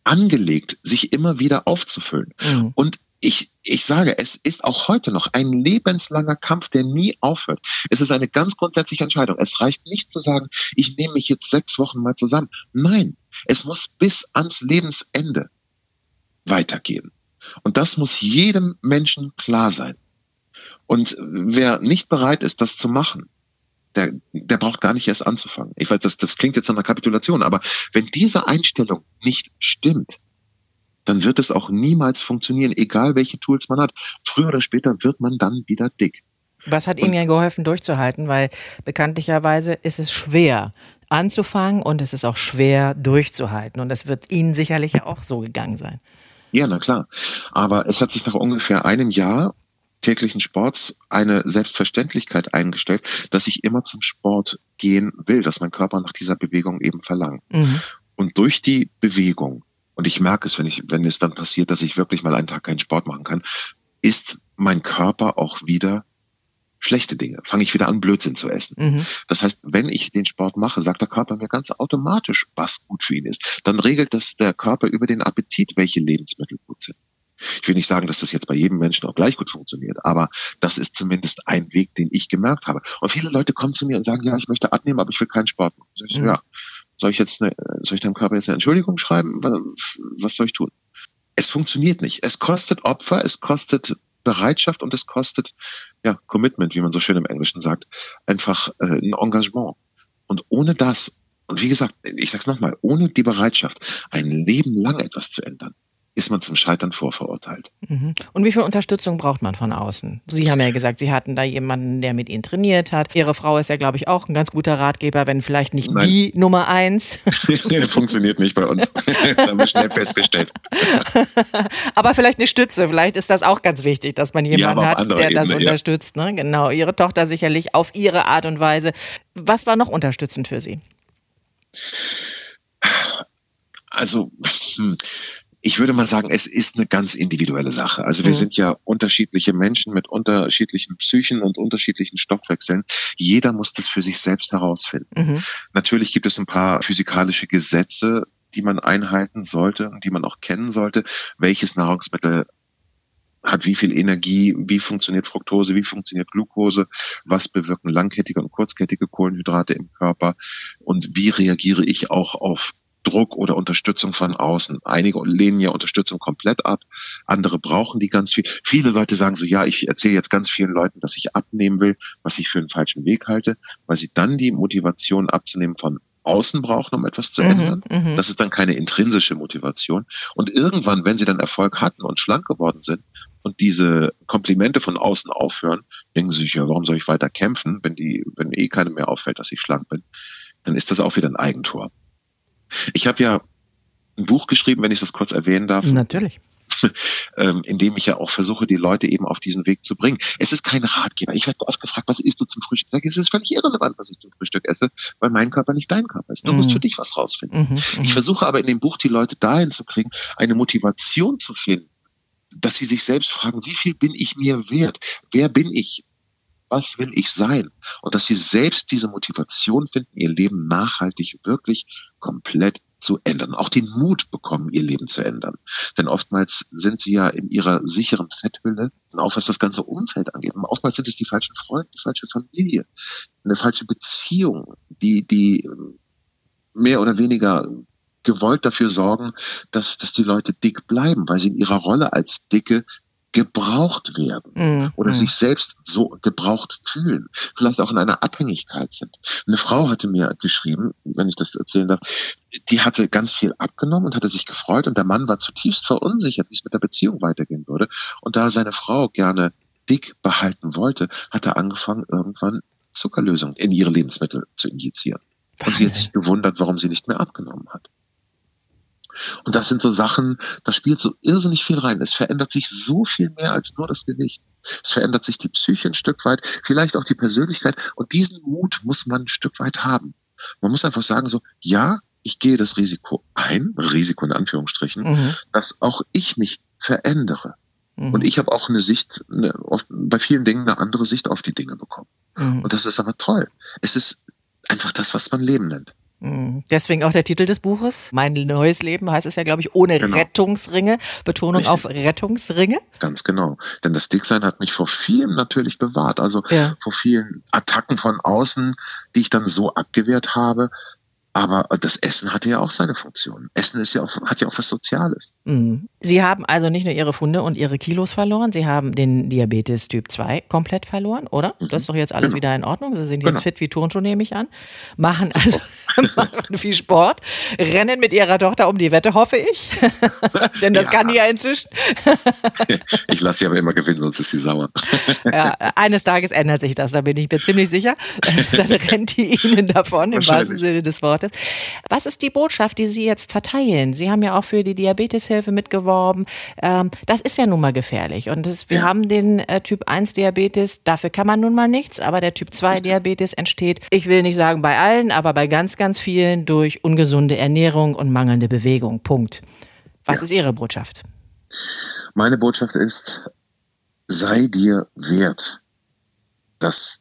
angelegt, sich immer wieder aufzufüllen. Mhm. Und ich, ich sage, es ist auch heute noch ein lebenslanger Kampf, der nie aufhört. Es ist eine ganz grundsätzliche Entscheidung. Es reicht nicht zu sagen, ich nehme mich jetzt sechs Wochen mal zusammen. Nein, es muss bis ans Lebensende weitergehen. Und das muss jedem Menschen klar sein. Und wer nicht bereit ist, das zu machen, der, der braucht gar nicht erst anzufangen. Ich weiß, das, das klingt jetzt nach einer Kapitulation, aber wenn diese Einstellung nicht stimmt, dann wird es auch niemals funktionieren, egal welche Tools man hat. Früher oder später wird man dann wieder dick. Was hat Ihnen ja geholfen, durchzuhalten? Weil bekanntlicherweise ist es schwer anzufangen und es ist auch schwer durchzuhalten. Und das wird Ihnen sicherlich auch so gegangen sein. Ja, na klar. Aber es hat sich nach ungefähr einem Jahr täglichen Sports eine Selbstverständlichkeit eingestellt, dass ich immer zum Sport gehen will, dass mein Körper nach dieser Bewegung eben verlangt. Mhm. Und durch die Bewegung, und ich merke es, wenn ich, wenn es dann passiert, dass ich wirklich mal einen Tag keinen Sport machen kann, ist mein Körper auch wieder schlechte Dinge. Fange ich wieder an, Blödsinn zu essen. Mhm. Das heißt, wenn ich den Sport mache, sagt der Körper mir ganz automatisch, was gut für ihn ist. Dann regelt das der Körper über den Appetit, welche Lebensmittel gut sind. Ich will nicht sagen, dass das jetzt bei jedem Menschen auch gleich gut funktioniert, aber das ist zumindest ein Weg, den ich gemerkt habe. Und viele Leute kommen zu mir und sagen, ja, ich möchte abnehmen, aber ich will keinen Sport machen. Ich, mhm. Ja, soll ich jetzt eine, soll ich deinem Körper jetzt eine Entschuldigung schreiben? Was soll ich tun? Es funktioniert nicht. Es kostet Opfer, es kostet Bereitschaft und es kostet ja Commitment, wie man so schön im Englischen sagt, einfach äh, ein Engagement. Und ohne das, und wie gesagt, ich sag's nochmal, ohne die Bereitschaft, ein Leben lang etwas zu ändern, ist man zum Scheitern vorverurteilt. Mhm. Und wie viel Unterstützung braucht man von außen? Sie haben ja gesagt, Sie hatten da jemanden, der mit Ihnen trainiert hat. Ihre Frau ist ja, glaube ich, auch ein ganz guter Ratgeber, wenn vielleicht nicht Nein. die Nummer eins. Funktioniert nicht bei uns. Das haben wir schnell festgestellt. aber vielleicht eine Stütze. Vielleicht ist das auch ganz wichtig, dass man jemanden ja, hat, der Ebene, das unterstützt. Ja. Ne? Genau. Ihre Tochter sicherlich auf ihre Art und Weise. Was war noch unterstützend für Sie? Also, hm ich würde mal sagen, es ist eine ganz individuelle Sache. Also wir mhm. sind ja unterschiedliche Menschen mit unterschiedlichen Psychen und unterschiedlichen Stoffwechseln. Jeder muss das für sich selbst herausfinden. Mhm. Natürlich gibt es ein paar physikalische Gesetze, die man einhalten sollte und die man auch kennen sollte, welches Nahrungsmittel hat wie viel Energie, wie funktioniert Fructose, wie funktioniert Glucose, was bewirken langkettige und kurzkettige Kohlenhydrate im Körper und wie reagiere ich auch auf Druck oder Unterstützung von außen. Einige lehnen ja Unterstützung komplett ab, andere brauchen die ganz viel. Viele Leute sagen so, ja, ich erzähle jetzt ganz vielen Leuten, dass ich abnehmen will, was ich für einen falschen Weg halte, weil sie dann die Motivation abzunehmen von außen brauchen, um etwas zu mhm, ändern. Mhm, das ist dann keine intrinsische Motivation. Und irgendwann, wenn sie dann Erfolg hatten und schlank geworden sind und diese Komplimente von außen aufhören, denken sie sich, ja, warum soll ich weiter kämpfen, wenn die, wenn eh keine mehr auffällt, dass ich schlank bin, dann ist das auch wieder ein Eigentor. Ich habe ja ein Buch geschrieben, wenn ich das kurz erwähnen darf. Natürlich. ähm, indem ich ja auch versuche, die Leute eben auf diesen Weg zu bringen. Es ist kein Ratgeber. Ich werde oft gefragt, was isst du zum Frühstück? Ich sage, es ist völlig irrelevant, was ich zum Frühstück esse, weil mein Körper nicht dein Körper ist. Du mhm. musst für dich was rausfinden. Mhm, mhm, ich versuche aber in dem Buch die Leute dahin zu kriegen, eine Motivation zu finden, dass sie sich selbst fragen, wie viel bin ich mir wert? Wer bin ich? Was will ich sein? Und dass sie selbst diese Motivation finden, ihr Leben nachhaltig wirklich komplett zu ändern, auch den Mut bekommen, ihr Leben zu ändern. Denn oftmals sind sie ja in ihrer sicheren Fetthülle, auch was das ganze Umfeld angeht. Und oftmals sind es die falschen Freunde, die falsche Familie, eine falsche Beziehung, die, die mehr oder weniger gewollt dafür sorgen, dass, dass die Leute dick bleiben, weil sie in ihrer Rolle als Dicke gebraucht werden mm, oder mm. sich selbst so gebraucht fühlen, vielleicht auch in einer Abhängigkeit sind. Eine Frau hatte mir geschrieben, wenn ich das erzählen darf, die hatte ganz viel abgenommen und hatte sich gefreut und der Mann war zutiefst verunsichert, wie es mit der Beziehung weitergehen würde. Und da seine Frau gerne dick behalten wollte, hat er angefangen, irgendwann Zuckerlösung in ihre Lebensmittel zu injizieren. Wahnsinn. Und sie hat sich gewundert, warum sie nicht mehr abgenommen hat. Und das sind so Sachen, da spielt so irrsinnig viel rein. Es verändert sich so viel mehr als nur das Gewicht. Es verändert sich die Psyche ein Stück weit, vielleicht auch die Persönlichkeit. Und diesen Mut muss man ein Stück weit haben. Man muss einfach sagen so, ja, ich gehe das Risiko ein, Risiko in Anführungsstrichen, mhm. dass auch ich mich verändere. Mhm. Und ich habe auch eine Sicht, eine, oft, bei vielen Dingen eine andere Sicht auf die Dinge bekommen. Mhm. Und das ist aber toll. Es ist einfach das, was man Leben nennt. Mhm. Deswegen auch der Titel des Buches. Mein neues Leben heißt es ja, glaube ich, ohne genau. Rettungsringe. Betonung Richtig. auf Rettungsringe. Ganz genau. Denn das Dicksein hat mich vor vielem natürlich bewahrt. Also ja. vor vielen Attacken von außen, die ich dann so abgewehrt habe. Aber das Essen hatte ja auch seine Funktion. Essen ist ja auch, hat ja auch was Soziales. Mhm. Sie haben also nicht nur Ihre Funde und Ihre Kilos verloren, Sie haben den Diabetes Typ 2 komplett verloren, oder? Mhm. Das ist doch jetzt alles genau. wieder in Ordnung. Sie sind jetzt genau. fit wie Turnschuh, nehme ich an. Machen also machen viel Sport, rennen mit Ihrer Tochter um die Wette, hoffe ich. Denn das ja. kann die ja inzwischen. ich lasse sie aber immer gewinnen, sonst ist sie sauer. ja, eines Tages ändert sich das, da bin ich mir ziemlich sicher. Dann rennt die Ihnen davon, im wahrsten Sinne des Wortes. Wortes. Was ist die Botschaft, die Sie jetzt verteilen? Sie haben ja auch für die Diabeteshilfe mitgeworben. Ähm, das ist ja nun mal gefährlich. Und das, wir ja. haben den äh, Typ 1 Diabetes, dafür kann man nun mal nichts, aber der Typ 2 Diabetes entsteht, ich will nicht sagen bei allen, aber bei ganz, ganz vielen durch ungesunde Ernährung und mangelnde Bewegung. Punkt. Was ja. ist Ihre Botschaft? Meine Botschaft ist, sei dir wert, dass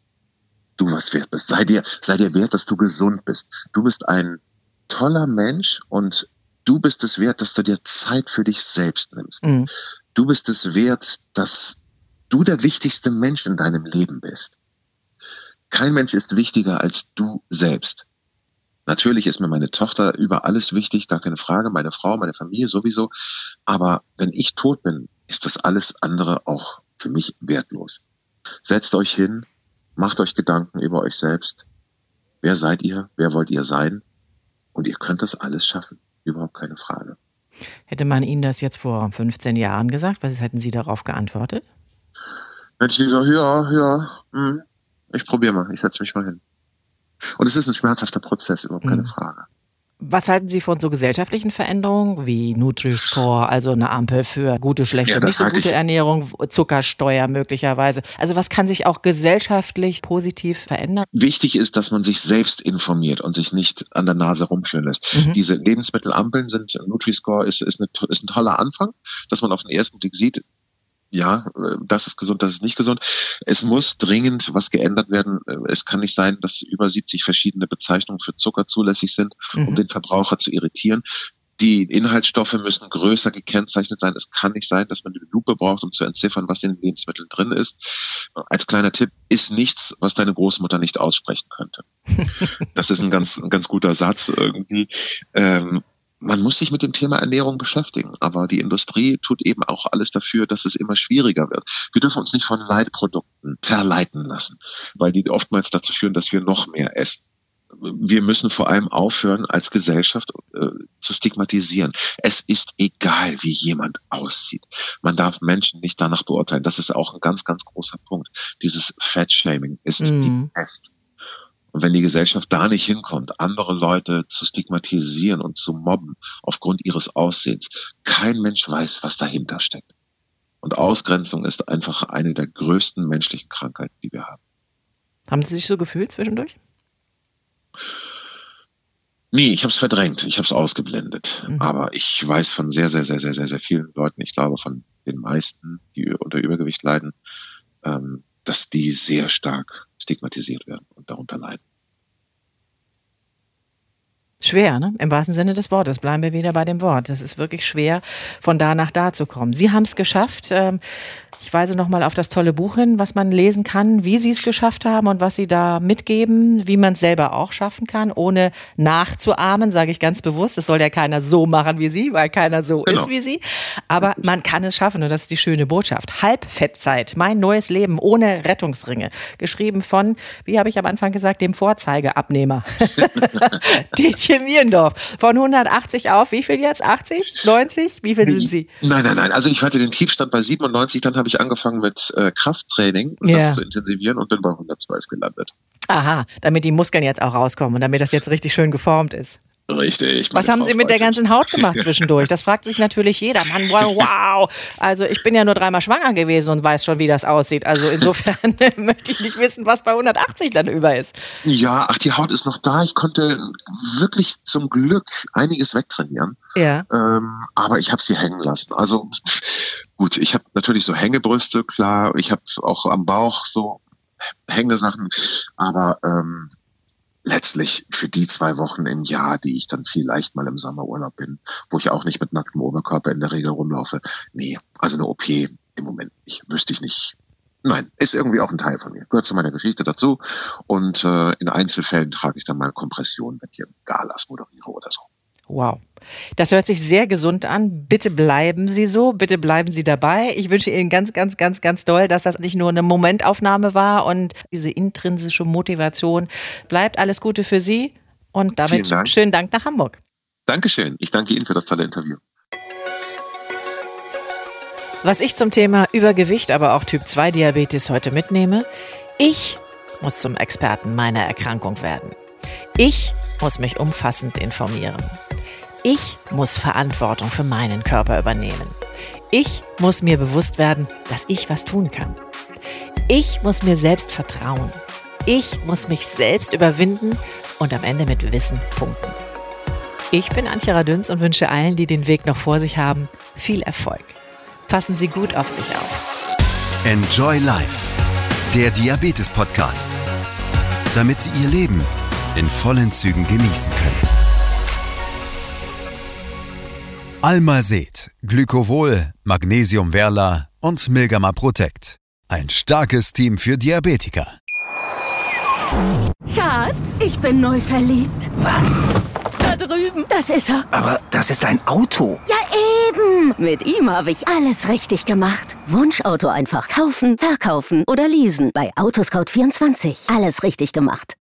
du was wert bist. Sei dir, sei dir wert, dass du gesund bist. Du bist ein toller Mensch und du bist es wert, dass du dir Zeit für dich selbst nimmst. Mhm. Du bist es wert, dass du der wichtigste Mensch in deinem Leben bist. Kein Mensch ist wichtiger als du selbst. Natürlich ist mir meine Tochter über alles wichtig, gar keine Frage, meine Frau, meine Familie sowieso. Aber wenn ich tot bin, ist das alles andere auch für mich wertlos. Setzt euch hin, Macht euch Gedanken über euch selbst. Wer seid ihr? Wer wollt ihr sein? Und ihr könnt das alles schaffen. Überhaupt keine Frage. Hätte man Ihnen das jetzt vor 15 Jahren gesagt, was hätten Sie darauf geantwortet? Hätte ich gesagt, ja, ja, hm, ich probiere mal, ich setze mich mal hin. Und es ist ein schmerzhafter Prozess, überhaupt keine mhm. Frage. Was halten Sie von so gesellschaftlichen Veränderungen wie Nutri-Score, also eine Ampel für gute, schlechte, ja, nicht so gute Ernährung, Zuckersteuer möglicherweise? Also was kann sich auch gesellschaftlich positiv verändern? Wichtig ist, dass man sich selbst informiert und sich nicht an der Nase rumführen lässt. Mhm. Diese Lebensmittelampeln sind, Nutri-Score ist, ist, eine, ist ein toller Anfang, dass man auf den ersten Blick sieht, ja, das ist gesund, das ist nicht gesund. Es muss dringend was geändert werden. Es kann nicht sein, dass über 70 verschiedene Bezeichnungen für Zucker zulässig sind, mhm. um den Verbraucher zu irritieren. Die Inhaltsstoffe müssen größer gekennzeichnet sein. Es kann nicht sein, dass man eine Lupe braucht, um zu entziffern, was in den Lebensmitteln drin ist. Als kleiner Tipp, ist nichts, was deine Großmutter nicht aussprechen könnte. Das ist ein ganz, ein ganz guter Satz irgendwie. Ähm, man muss sich mit dem Thema Ernährung beschäftigen, aber die Industrie tut eben auch alles dafür, dass es immer schwieriger wird. Wir dürfen uns nicht von Leitprodukten verleiten lassen, weil die oftmals dazu führen, dass wir noch mehr essen. Wir müssen vor allem aufhören, als Gesellschaft äh, zu stigmatisieren. Es ist egal, wie jemand aussieht. Man darf Menschen nicht danach beurteilen. Das ist auch ein ganz, ganz großer Punkt. Dieses Fat-Shaming ist mm. die Pest. Und wenn die Gesellschaft da nicht hinkommt, andere Leute zu stigmatisieren und zu mobben aufgrund ihres Aussehens, kein Mensch weiß, was dahinter steckt. Und Ausgrenzung ist einfach eine der größten menschlichen Krankheiten, die wir haben. Haben Sie sich so gefühlt zwischendurch? Nee, ich habe es verdrängt, ich habe es ausgeblendet. Mhm. Aber ich weiß von sehr, sehr, sehr, sehr, sehr, sehr vielen Leuten, ich glaube von den meisten, die unter Übergewicht leiden, ähm, dass die sehr stark stigmatisiert werden und darunter leiden. Schwer, ne? Im wahrsten Sinne des Wortes. Bleiben wir wieder bei dem Wort. Es ist wirklich schwer, von da nach da zu kommen. Sie haben es geschafft. Ähm, ich weise nochmal auf das tolle Buch hin, was man lesen kann, wie Sie es geschafft haben und was Sie da mitgeben, wie man es selber auch schaffen kann, ohne nachzuahmen, sage ich ganz bewusst. Das soll ja keiner so machen wie Sie, weil keiner so genau. ist wie Sie. Aber man kann es schaffen und das ist die schöne Botschaft. Halbfettzeit, mein neues Leben ohne Rettungsringe. Geschrieben von, wie habe ich am Anfang gesagt, dem Vorzeigeabnehmer. Detje Mierendorf. Von 180 auf, wie viel jetzt? 80? 90? Wie viel sind Sie? Nein, nein, nein. Also ich hatte den Tiefstand bei 97, dann habe ich angefangen mit äh, Krafttraining und yeah. das zu intensivieren und bin bei 112 gelandet. Aha, damit die Muskeln jetzt auch rauskommen und damit das jetzt richtig schön geformt ist. Richtig. Was haben Sie mit der ganzen Haut gemacht zwischendurch? Das fragt sich natürlich jeder. Mann, wow. Also ich bin ja nur dreimal schwanger gewesen und weiß schon, wie das aussieht. Also insofern möchte ich nicht wissen, was bei 180 dann über ist. Ja, ach, die Haut ist noch da. Ich konnte wirklich zum Glück einiges wegtrainieren. Ja. Ähm, aber ich habe sie hängen lassen. Also gut, ich habe natürlich so Hängebrüste, klar. Ich habe auch am Bauch so Hängesachen. Aber ähm, letztlich für die zwei Wochen im Jahr, die ich dann vielleicht mal im Sommerurlaub bin, wo ich auch nicht mit nacktem Oberkörper in der Regel rumlaufe. Nee, also eine OP im Moment nicht, wüsste ich nicht. Nein, ist irgendwie auch ein Teil von mir, gehört zu meiner Geschichte dazu. Und äh, in Einzelfällen trage ich dann mal Kompression, wenn ich Galas moderiere oder so. Wow. Das hört sich sehr gesund an. Bitte bleiben Sie so, bitte bleiben Sie dabei. Ich wünsche Ihnen ganz, ganz, ganz, ganz doll, dass das nicht nur eine Momentaufnahme war und diese intrinsische Motivation bleibt. Alles Gute für Sie und damit Dank. schönen Dank nach Hamburg. Dankeschön. Ich danke Ihnen für das tolle Interview. Was ich zum Thema Übergewicht, aber auch Typ 2 Diabetes heute mitnehme, ich muss zum Experten meiner Erkrankung werden. Ich muss mich umfassend informieren. Ich muss Verantwortung für meinen Körper übernehmen. Ich muss mir bewusst werden, dass ich was tun kann. Ich muss mir selbst vertrauen. Ich muss mich selbst überwinden und am Ende mit Wissen punkten. Ich bin Antje Radüns und wünsche allen, die den Weg noch vor sich haben, viel Erfolg. Passen Sie gut auf sich auf. Enjoy Life, der Diabetes-Podcast. Damit Sie Ihr Leben in vollen Zügen genießen können. Almazet, Glycovol, Magnesium Verla und Milgama Protect. Ein starkes Team für Diabetiker. Schatz, ich bin neu verliebt. Was? Da drüben. Das ist er. Aber das ist ein Auto. Ja, eben. Mit ihm habe ich alles richtig gemacht. Wunschauto einfach kaufen, verkaufen oder leasen. Bei Autoscout24. Alles richtig gemacht.